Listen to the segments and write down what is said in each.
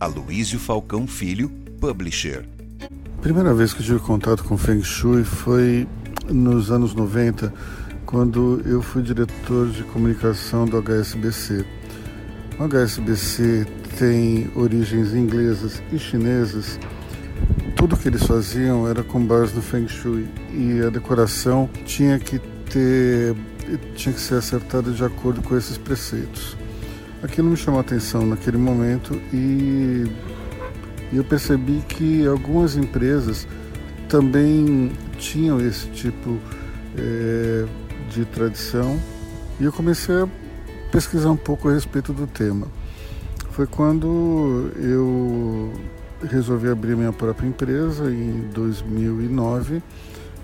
Aloísio Falcão Filho, publisher. Primeira vez que tive contato com Feng Shui foi nos anos 90, quando eu fui diretor de comunicação do HSBC. O HSBC tem origens inglesas e chinesas. Tudo que eles faziam era com base no Feng Shui e a decoração tinha que ter tinha que ser acertada de acordo com esses preceitos. Aquilo me chamou a atenção naquele momento e eu percebi que algumas empresas também tinham esse tipo é, de tradição e eu comecei a pesquisar um pouco a respeito do tema. Foi quando eu resolvi abrir minha própria empresa em 2009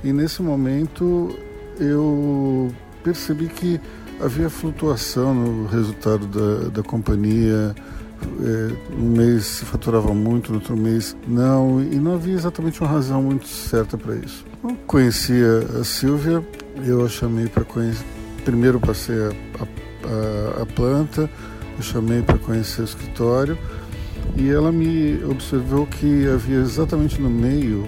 e nesse momento eu percebi que havia flutuação no resultado da, da companhia. É, um mês faturava muito, no outro mês não, e não havia exatamente uma razão muito certa para isso. Eu conhecia a Silvia, eu a chamei para conhecer. Primeiro passei a, a, a planta, eu chamei para conhecer o escritório e ela me observou que havia exatamente no meio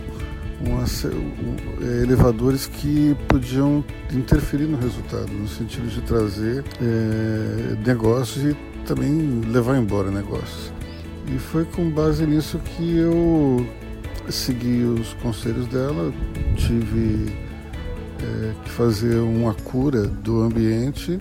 elevadores que podiam interferir no resultado, no sentido de trazer é, negócios e também levar embora negócios. E foi com base nisso que eu segui os conselhos dela, tive é, que fazer uma cura do ambiente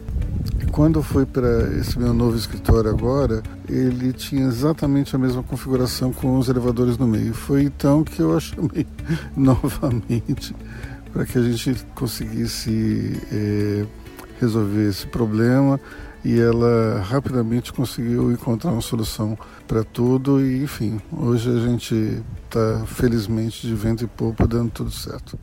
quando fui para esse meu novo escritório agora, ele tinha exatamente a mesma configuração com os elevadores no meio. Foi então que eu a chamei novamente para que a gente conseguisse é, resolver esse problema e ela rapidamente conseguiu encontrar uma solução para tudo e enfim, hoje a gente está felizmente de vento e popa dando tudo certo.